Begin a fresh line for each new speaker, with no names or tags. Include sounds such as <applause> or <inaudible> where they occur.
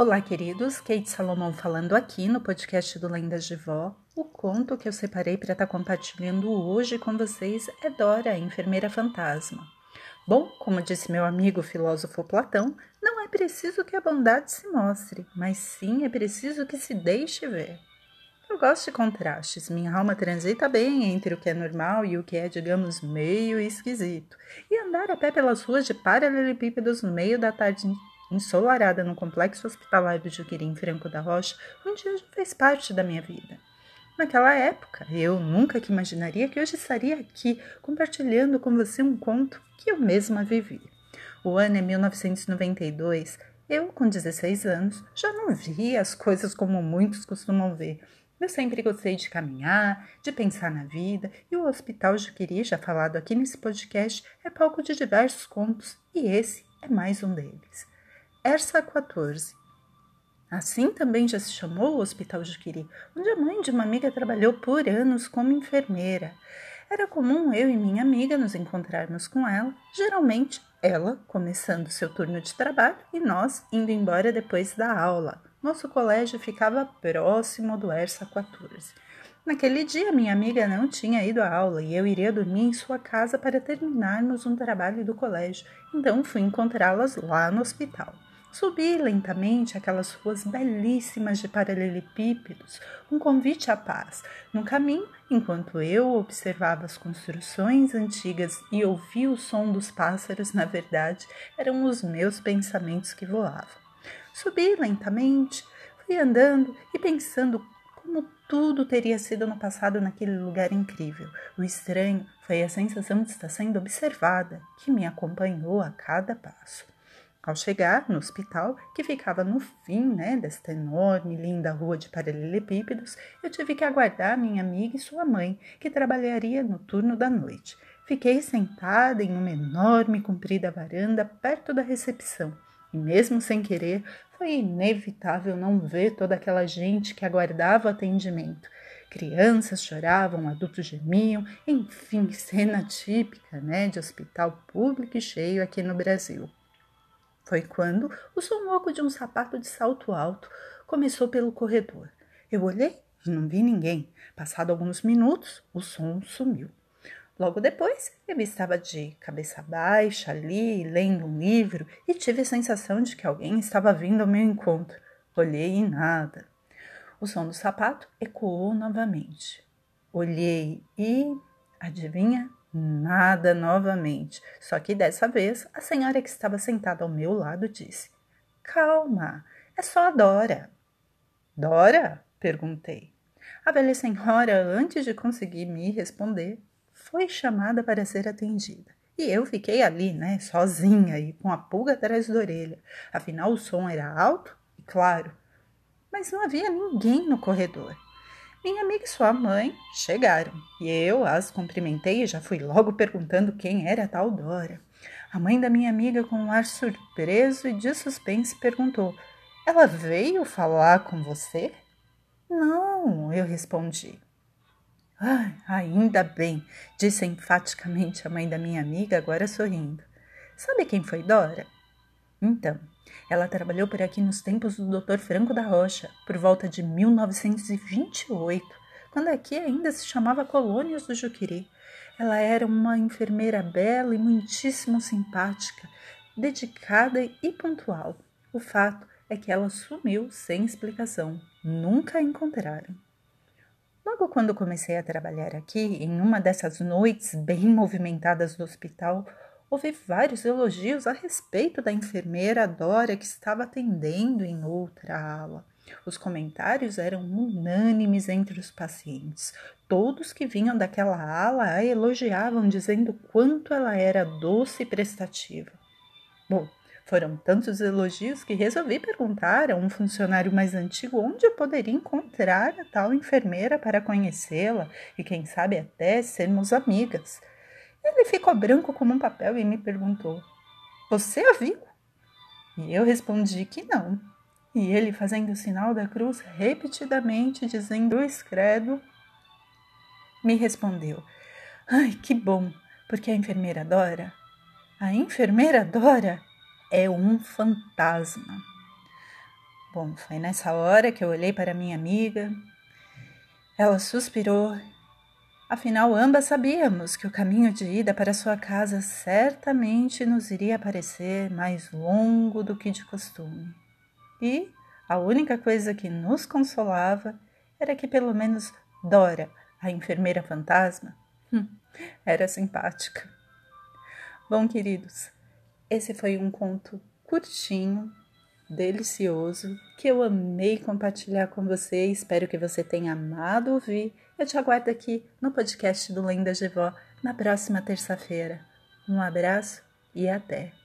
Olá, queridos. Kate Salomão falando aqui no podcast do Lendas de Vó. O conto que eu separei para estar tá compartilhando hoje com vocês é Dora, a enfermeira fantasma. Bom, como disse meu amigo filósofo Platão, não é preciso que a bondade se mostre, mas sim é preciso que se deixe ver. Eu gosto de contrastes, minha alma transita bem entre o que é normal e o que é, digamos, meio esquisito. E andar a pé pelas ruas de paralelepípedos no meio da tarde ensolarada no complexo hospitalar do Juquirim Franco da Rocha um dia já fez parte da minha vida. Naquela época, eu nunca que imaginaria que hoje estaria aqui compartilhando com você um conto que eu mesma vivi. O ano é 1992. Eu, com 16 anos, já não via as coisas como muitos costumam ver eu sempre gostei de caminhar, de pensar na vida, e o Hospital Juquiri, já falado aqui nesse podcast, é palco de diversos contos, e esse é mais um deles. Ersa 14. Assim também já se chamou o Hospital Juquiri, onde a mãe de uma amiga trabalhou por anos como enfermeira. Era comum eu e minha amiga nos encontrarmos com ela, geralmente ela começando seu turno de trabalho e nós indo embora depois da aula. Nosso colégio ficava próximo do ERSA 14. Naquele dia, minha amiga não tinha ido à aula e eu iria dormir em sua casa para terminarmos um trabalho do colégio, então fui encontrá-las lá no hospital. Subi lentamente aquelas ruas belíssimas de paralelepípedos, um convite à paz. No caminho, enquanto eu observava as construções antigas e ouvia o som dos pássaros, na verdade, eram os meus pensamentos que voavam. Subi lentamente, fui andando e pensando como tudo teria sido no passado naquele lugar incrível. O estranho foi a sensação de estar sendo observada, que me acompanhou a cada passo. Ao chegar no hospital, que ficava no fim né, desta enorme e linda rua de paralelepípedos, eu tive que aguardar minha amiga e sua mãe, que trabalharia no turno da noite. Fiquei sentada em uma enorme e comprida varanda perto da recepção e mesmo sem querer, foi inevitável não ver toda aquela gente que aguardava o atendimento. Crianças choravam, adultos gemiam, enfim, <laughs> cena típica né, de hospital público e cheio aqui no Brasil. Foi quando o som louco de um sapato de salto alto começou pelo corredor. Eu olhei e não vi ninguém. Passado alguns minutos, o som sumiu. Logo depois, eu estava de cabeça baixa ali, lendo um livro, e tive a sensação de que alguém estava vindo ao meu encontro. Olhei e nada. O som do sapato ecoou novamente. Olhei e, adivinha, nada novamente. Só que dessa vez, a senhora que estava sentada ao meu lado disse: Calma, é só a Dora. Dora? perguntei. A velha senhora, antes de conseguir me responder, foi chamada para ser atendida. E eu fiquei ali, né, sozinha e com a pulga atrás da orelha. Afinal, o som era alto e claro, mas não havia ninguém no corredor. Minha amiga e sua mãe chegaram e eu as cumprimentei e já fui logo perguntando quem era a tal Dora. A mãe da minha amiga, com um ar surpreso e de suspense, perguntou: Ela veio falar com você? Não, eu respondi. Ah, ainda bem, disse enfaticamente a mãe da minha amiga, agora sorrindo. Sabe quem foi Dora? Então, ela trabalhou por aqui nos tempos do Dr. Franco da Rocha, por volta de 1928, quando aqui ainda se chamava Colônias do Juquiri. Ela era uma enfermeira bela e muitíssimo simpática, dedicada e pontual. O fato é que ela sumiu sem explicação. Nunca a encontraram. Logo quando comecei a trabalhar aqui, em uma dessas noites bem movimentadas do hospital, houve vários elogios a respeito da enfermeira Dora que estava atendendo em outra ala. Os comentários eram unânimes entre os pacientes. Todos que vinham daquela ala a elogiavam, dizendo quanto ela era doce e prestativa. Bom, foram tantos elogios que resolvi perguntar a um funcionário mais antigo onde eu poderia encontrar a tal enfermeira para conhecê-la e, quem sabe, até sermos amigas. Ele ficou branco como um papel e me perguntou: Você a viu? E eu respondi que não. E ele, fazendo o sinal da cruz repetidamente, dizendo o escredo, me respondeu: Ai, que bom, porque a enfermeira Dora. A enfermeira Dora é um fantasma. Bom, foi nessa hora que eu olhei para minha amiga. Ela suspirou. Afinal, ambas sabíamos que o caminho de ida para sua casa certamente nos iria parecer mais longo do que de costume. E a única coisa que nos consolava era que pelo menos Dora, a enfermeira fantasma, hum, era simpática. Bom, queridos, esse foi um conto curtinho, delicioso, que eu amei compartilhar com você. Espero que você tenha amado ouvir. Eu te aguardo aqui no podcast do Lenda de Vó na próxima terça-feira. Um abraço e até!